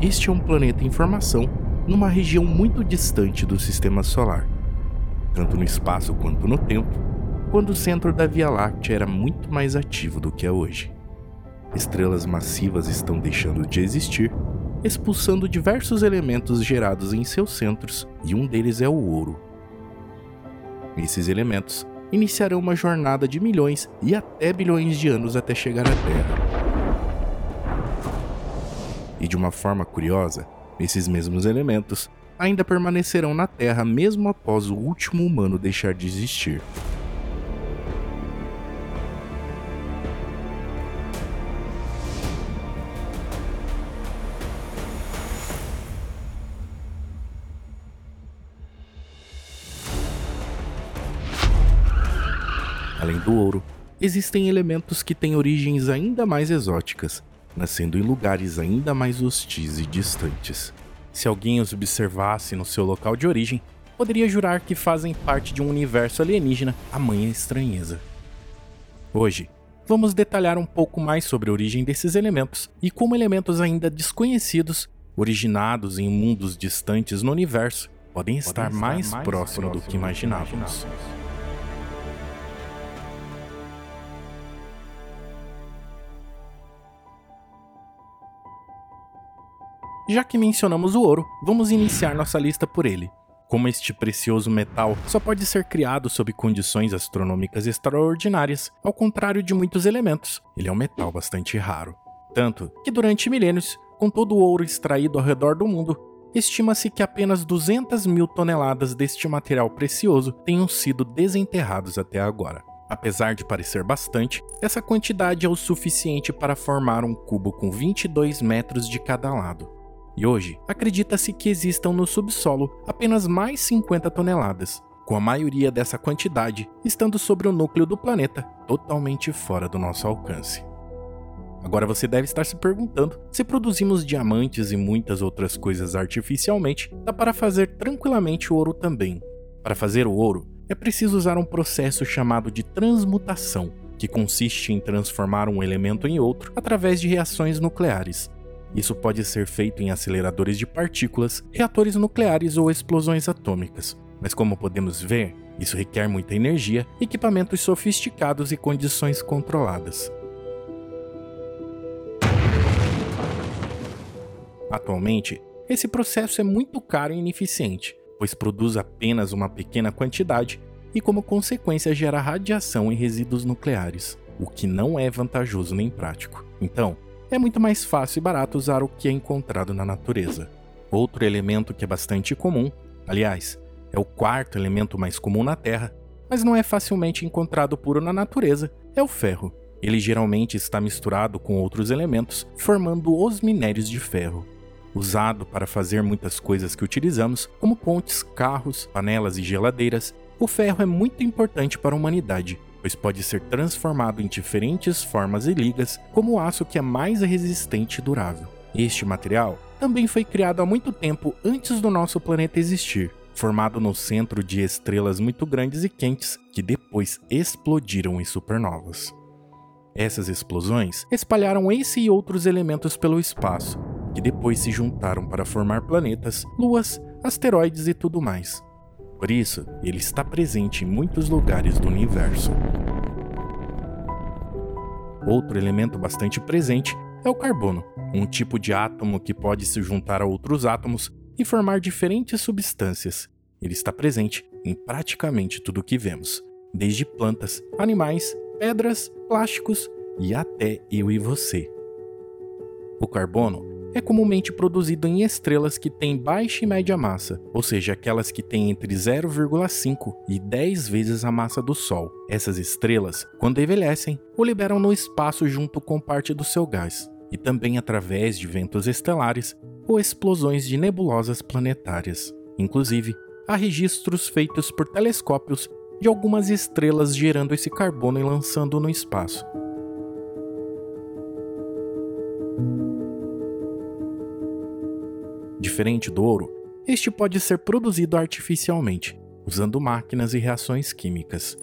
este é um planeta em formação numa região muito distante do sistema solar, tanto no espaço quanto no tempo, quando o centro da Via Láctea era muito mais ativo do que é hoje. Estrelas massivas estão deixando de existir, expulsando diversos elementos gerados em seus centros, e um deles é o ouro. Esses elementos iniciarão uma jornada de milhões e até bilhões de anos até chegar à Terra. E de uma forma curiosa, esses mesmos elementos ainda permanecerão na Terra mesmo após o último humano deixar de existir. Além do ouro, existem elementos que têm origens ainda mais exóticas, nascendo em lugares ainda mais hostis e distantes. Se alguém os observasse no seu local de origem, poderia jurar que fazem parte de um universo alienígena a manha estranheza. Hoje, vamos detalhar um pouco mais sobre a origem desses elementos e como elementos ainda desconhecidos, originados em mundos distantes no universo, podem estar, podem estar mais, mais próximo, próximo do que imaginávamos. Já que mencionamos o ouro, vamos iniciar nossa lista por ele. Como este precioso metal só pode ser criado sob condições astronômicas extraordinárias, ao contrário de muitos elementos, ele é um metal bastante raro. Tanto que durante milênios, com todo o ouro extraído ao redor do mundo, estima-se que apenas 200 mil toneladas deste material precioso tenham sido desenterrados até agora. Apesar de parecer bastante, essa quantidade é o suficiente para formar um cubo com 22 metros de cada lado. E hoje, acredita-se que existam no subsolo apenas mais 50 toneladas, com a maioria dessa quantidade estando sobre o núcleo do planeta, totalmente fora do nosso alcance. Agora você deve estar se perguntando: se produzimos diamantes e muitas outras coisas artificialmente, dá para fazer tranquilamente ouro também. Para fazer o ouro, é preciso usar um processo chamado de transmutação, que consiste em transformar um elemento em outro através de reações nucleares, isso pode ser feito em aceleradores de partículas, reatores nucleares ou explosões atômicas. Mas como podemos ver, isso requer muita energia, equipamentos sofisticados e condições controladas. Atualmente, esse processo é muito caro e ineficiente, pois produz apenas uma pequena quantidade e, como consequência, gera radiação e resíduos nucleares, o que não é vantajoso nem prático. Então, é muito mais fácil e barato usar o que é encontrado na natureza. Outro elemento que é bastante comum, aliás, é o quarto elemento mais comum na Terra, mas não é facilmente encontrado puro na natureza, é o ferro. Ele geralmente está misturado com outros elementos, formando os minérios de ferro. Usado para fazer muitas coisas que utilizamos, como pontes, carros, panelas e geladeiras, o ferro é muito importante para a humanidade, pois pode ser transformado em diferentes formas e ligas, como o aço que é mais resistente e durável. Este material também foi criado há muito tempo antes do nosso planeta existir, formado no centro de estrelas muito grandes e quentes que depois explodiram em supernovas. Essas explosões espalharam esse e outros elementos pelo espaço, que depois se juntaram para formar planetas, luas, asteroides e tudo mais. Por isso, ele está presente em muitos lugares do universo. Outro elemento bastante presente é o carbono, um tipo de átomo que pode se juntar a outros átomos e formar diferentes substâncias. Ele está presente em praticamente tudo o que vemos, desde plantas, animais, pedras, plásticos e até eu e você. O carbono é comumente produzido em estrelas que têm baixa e média massa, ou seja, aquelas que têm entre 0,5 e 10 vezes a massa do Sol. Essas estrelas, quando envelhecem, o liberam no espaço junto com parte do seu gás, e também através de ventos estelares ou explosões de nebulosas planetárias. Inclusive, há registros feitos por telescópios de algumas estrelas gerando esse carbono e lançando no espaço. Diferente do ouro, este pode ser produzido artificialmente, usando máquinas e reações químicas.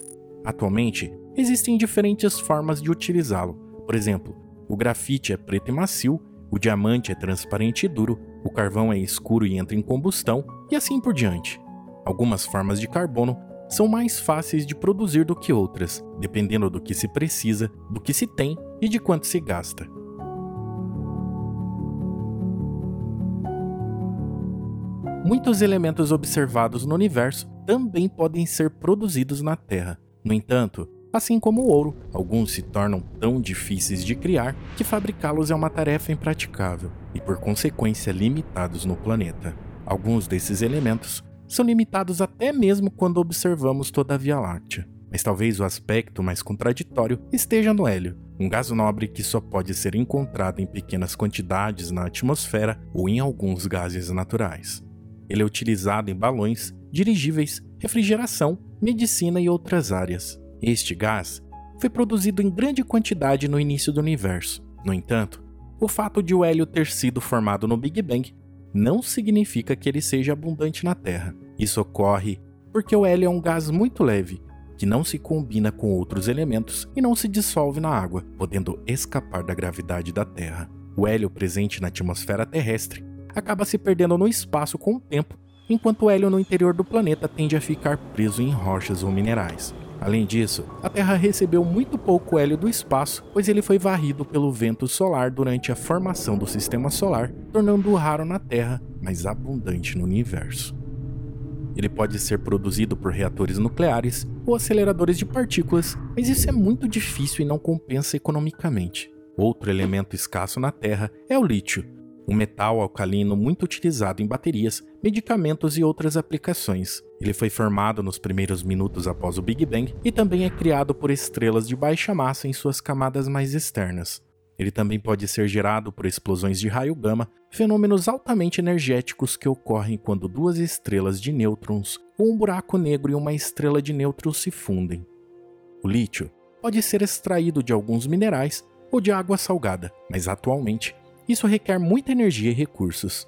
Atualmente, existem diferentes formas de utilizá-lo. Por exemplo, o grafite é preto e macio, o diamante é transparente e duro, o carvão é escuro e entra em combustão, e assim por diante. Algumas formas de carbono são mais fáceis de produzir do que outras, dependendo do que se precisa, do que se tem e de quanto se gasta. Muitos elementos observados no universo também podem ser produzidos na Terra. No entanto, assim como o ouro, alguns se tornam tão difíceis de criar que fabricá-los é uma tarefa impraticável e, por consequência, limitados no planeta. Alguns desses elementos são limitados até mesmo quando observamos toda a Via Láctea. Mas talvez o aspecto mais contraditório esteja no hélio, um gás nobre que só pode ser encontrado em pequenas quantidades na atmosfera ou em alguns gases naturais. Ele é utilizado em balões, dirigíveis, refrigeração, medicina e outras áreas. Este gás foi produzido em grande quantidade no início do universo. No entanto, o fato de o hélio ter sido formado no Big Bang não significa que ele seja abundante na Terra. Isso ocorre porque o hélio é um gás muito leve, que não se combina com outros elementos e não se dissolve na água, podendo escapar da gravidade da Terra. O hélio presente na atmosfera terrestre acaba se perdendo no espaço com o tempo, enquanto o hélio no interior do planeta tende a ficar preso em rochas ou minerais. Além disso, a Terra recebeu muito pouco hélio do espaço, pois ele foi varrido pelo vento solar durante a formação do sistema solar, tornando-o raro na Terra, mas abundante no universo. Ele pode ser produzido por reatores nucleares ou aceleradores de partículas, mas isso é muito difícil e não compensa economicamente. Outro elemento escasso na Terra é o lítio, um metal alcalino muito utilizado em baterias, medicamentos e outras aplicações. Ele foi formado nos primeiros minutos após o Big Bang e também é criado por estrelas de baixa massa em suas camadas mais externas. Ele também pode ser gerado por explosões de raio gama, fenômenos altamente energéticos que ocorrem quando duas estrelas de nêutrons ou um buraco negro e uma estrela de nêutrons se fundem. O lítio pode ser extraído de alguns minerais ou de água salgada, mas atualmente isso requer muita energia e recursos.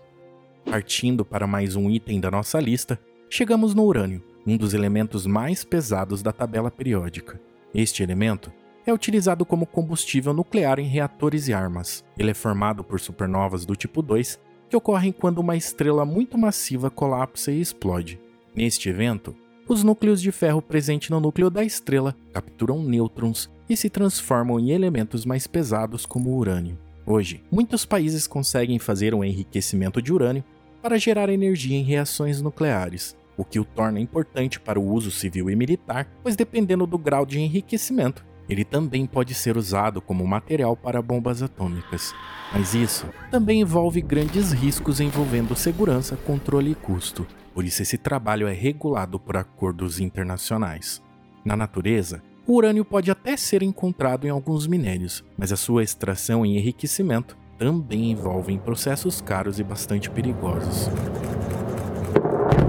Partindo para mais um item da nossa lista, chegamos no urânio, um dos elementos mais pesados da tabela periódica. Este elemento é utilizado como combustível nuclear em reatores e armas. Ele é formado por supernovas do tipo 2, que ocorrem quando uma estrela muito massiva colapsa e explode. Neste evento, os núcleos de ferro presentes no núcleo da estrela capturam nêutrons e se transformam em elementos mais pesados como o urânio. Hoje, muitos países conseguem fazer um enriquecimento de urânio para gerar energia em reações nucleares, o que o torna importante para o uso civil e militar, pois dependendo do grau de enriquecimento, ele também pode ser usado como material para bombas atômicas. Mas isso também envolve grandes riscos envolvendo segurança, controle e custo. Por isso esse trabalho é regulado por acordos internacionais. Na natureza, o urânio pode até ser encontrado em alguns minérios, mas a sua extração e enriquecimento também envolvem processos caros e bastante perigosos.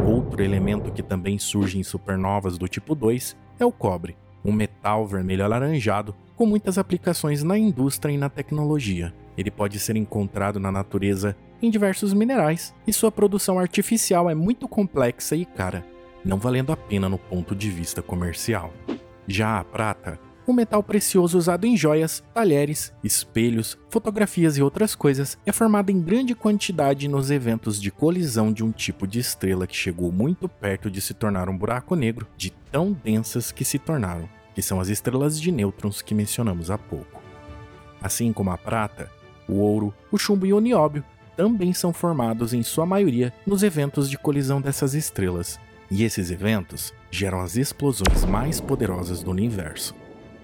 Outro elemento que também surge em supernovas do tipo 2 é o cobre, um metal vermelho alaranjado com muitas aplicações na indústria e na tecnologia. Ele pode ser encontrado na natureza em diversos minerais e sua produção artificial é muito complexa e cara, não valendo a pena no ponto de vista comercial. Já a prata, um metal precioso usado em joias, talheres, espelhos, fotografias e outras coisas, é formado em grande quantidade nos eventos de colisão de um tipo de estrela que chegou muito perto de se tornar um buraco negro, de tão densas que se tornaram, que são as estrelas de nêutrons que mencionamos há pouco. Assim como a prata, o ouro, o chumbo e o nióbio também são formados em sua maioria nos eventos de colisão dessas estrelas, e esses eventos geram as explosões mais poderosas do universo.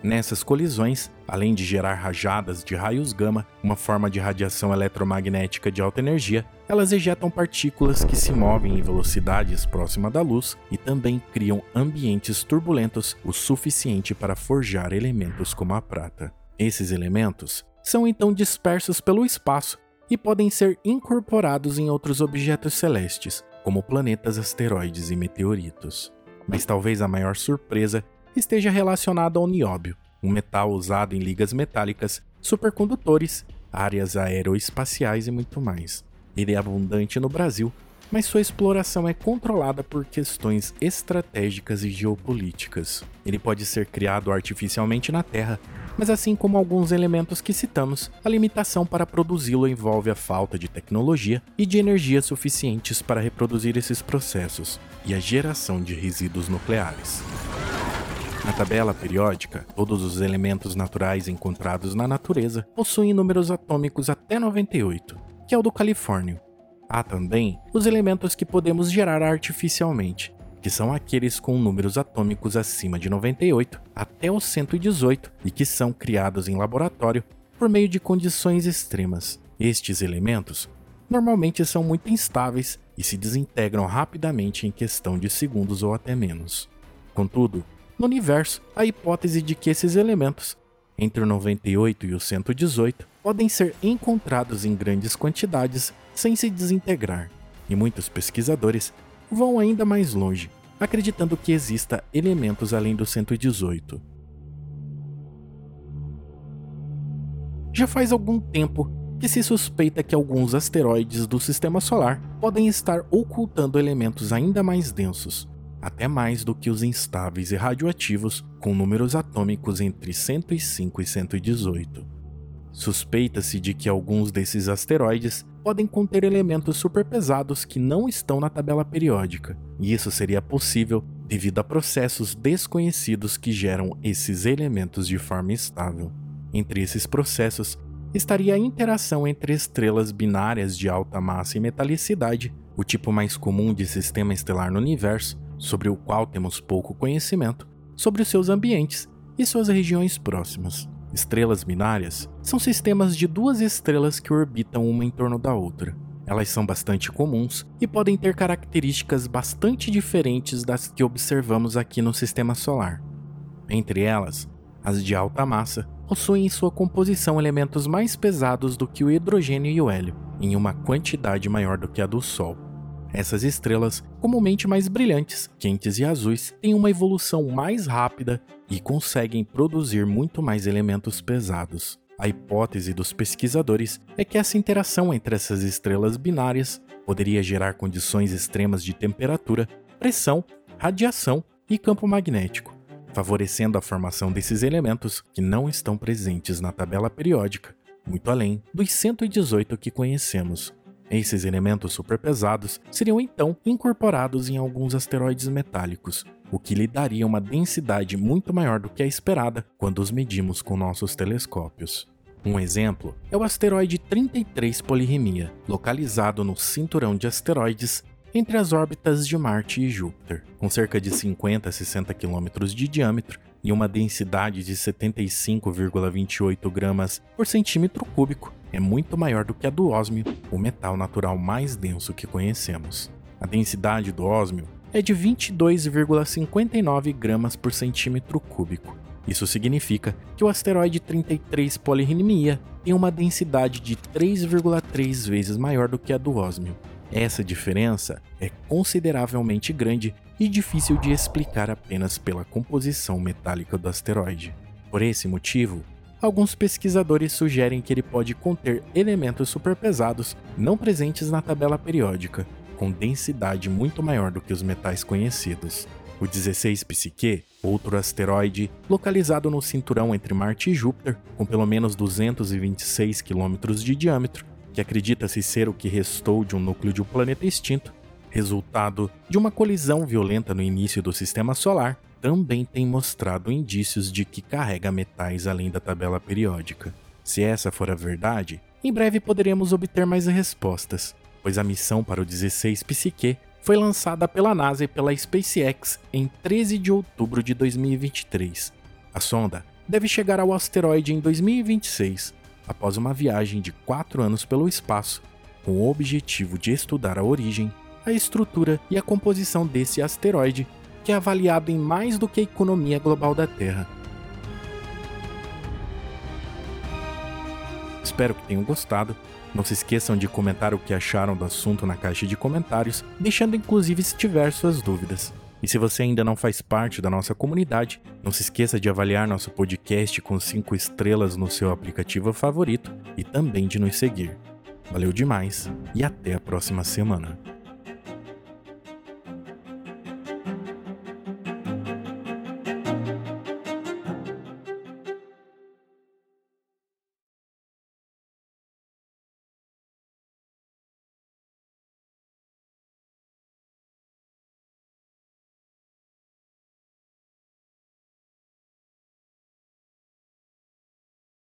Nessas colisões, além de gerar rajadas de raios gama, uma forma de radiação eletromagnética de alta energia, elas ejetam partículas que se movem em velocidades próximas da luz e também criam ambientes turbulentos o suficiente para forjar elementos como a prata. Esses elementos são então dispersos pelo espaço e podem ser incorporados em outros objetos celestes, como planetas, asteroides e meteoritos. Mas talvez a maior surpresa esteja relacionada ao nióbio, um metal usado em ligas metálicas, supercondutores, áreas aeroespaciais e muito mais. Ele é abundante no Brasil, mas sua exploração é controlada por questões estratégicas e geopolíticas. Ele pode ser criado artificialmente na Terra, mas assim como alguns elementos que citamos, a limitação para produzi-lo envolve a falta de tecnologia e de energia suficientes para reproduzir esses processos e a geração de resíduos nucleares. Na tabela periódica, todos os elementos naturais encontrados na natureza possuem números atômicos até 98, que é o do Califórnio, Há também os elementos que podemos gerar artificialmente, que são aqueles com números atômicos acima de 98 até os 118 e que são criados em laboratório por meio de condições extremas. Estes elementos normalmente são muito instáveis e se desintegram rapidamente em questão de segundos ou até menos. Contudo, no universo, a hipótese de que esses elementos, entre o 98 e o 118, podem ser encontrados em grandes quantidades sem se desintegrar, e muitos pesquisadores vão ainda mais longe, acreditando que exista elementos além do 118. Já faz algum tempo que se suspeita que alguns asteroides do sistema solar podem estar ocultando elementos ainda mais densos, até mais do que os instáveis e radioativos com números atômicos entre 105 e 118. Suspeita-se de que alguns desses asteroides podem conter elementos superpesados que não estão na tabela periódica, e isso seria possível devido a processos desconhecidos que geram esses elementos de forma estável. Entre esses processos estaria a interação entre estrelas binárias de alta massa e metalicidade, o tipo mais comum de sistema estelar no universo, sobre o qual temos pouco conhecimento, sobre os seus ambientes e suas regiões próximas. Estrelas binárias são sistemas de duas estrelas que orbitam uma em torno da outra. Elas são bastante comuns e podem ter características bastante diferentes das que observamos aqui no sistema solar. Entre elas, as de alta massa possuem em sua composição elementos mais pesados do que o hidrogênio e o hélio, em uma quantidade maior do que a do Sol. Essas estrelas, comumente mais brilhantes, quentes e azuis, têm uma evolução mais rápida e conseguem produzir muito mais elementos pesados. A hipótese dos pesquisadores é que essa interação entre essas estrelas binárias poderia gerar condições extremas de temperatura, pressão, radiação e campo magnético, favorecendo a formação desses elementos que não estão presentes na tabela periódica, muito além dos 118 que conhecemos. Esses elementos superpesados seriam então incorporados em alguns asteroides metálicos, o que lhe daria uma densidade muito maior do que a esperada quando os medimos com nossos telescópios. Um exemplo é o asteroide 33 Polirremia, localizado no cinturão de asteroides entre as órbitas de Marte e Júpiter, com cerca de 50 a 60 km de diâmetro e uma densidade de 75,28 gramas por centímetro cúbico, é muito maior do que a do ósmio, o metal natural mais denso que conhecemos. A densidade do ósmio é de 22,59 gramas por centímetro cúbico. Isso significa que o asteroide 33 Polirrhenia tem uma densidade de 3,3 vezes maior do que a do ósmio. Essa diferença é consideravelmente grande e difícil de explicar apenas pela composição metálica do asteroide. Por esse motivo, alguns pesquisadores sugerem que ele pode conter elementos superpesados não presentes na tabela periódica, com densidade muito maior do que os metais conhecidos. O 16 Psique, outro asteroide localizado no cinturão entre Marte e Júpiter, com pelo menos 226 km de diâmetro, que acredita-se ser o que restou de um núcleo de um planeta extinto, resultado de uma colisão violenta no início do sistema solar, também tem mostrado indícios de que carrega metais além da tabela periódica. Se essa for a verdade, em breve poderemos obter mais respostas, pois a missão para o 16 Psique foi lançada pela NASA e pela SpaceX em 13 de outubro de 2023. A sonda deve chegar ao asteroide em 2026 após uma viagem de quatro anos pelo espaço, com o objetivo de estudar a origem, a estrutura e a composição desse asteroide, que é avaliado em mais do que a economia global da Terra. Espero que tenham gostado. Não se esqueçam de comentar o que acharam do assunto na caixa de comentários, deixando inclusive se tiver suas dúvidas. E se você ainda não faz parte da nossa comunidade, não se esqueça de avaliar nosso podcast com 5 estrelas no seu aplicativo favorito e também de nos seguir. Valeu demais e até a próxima semana.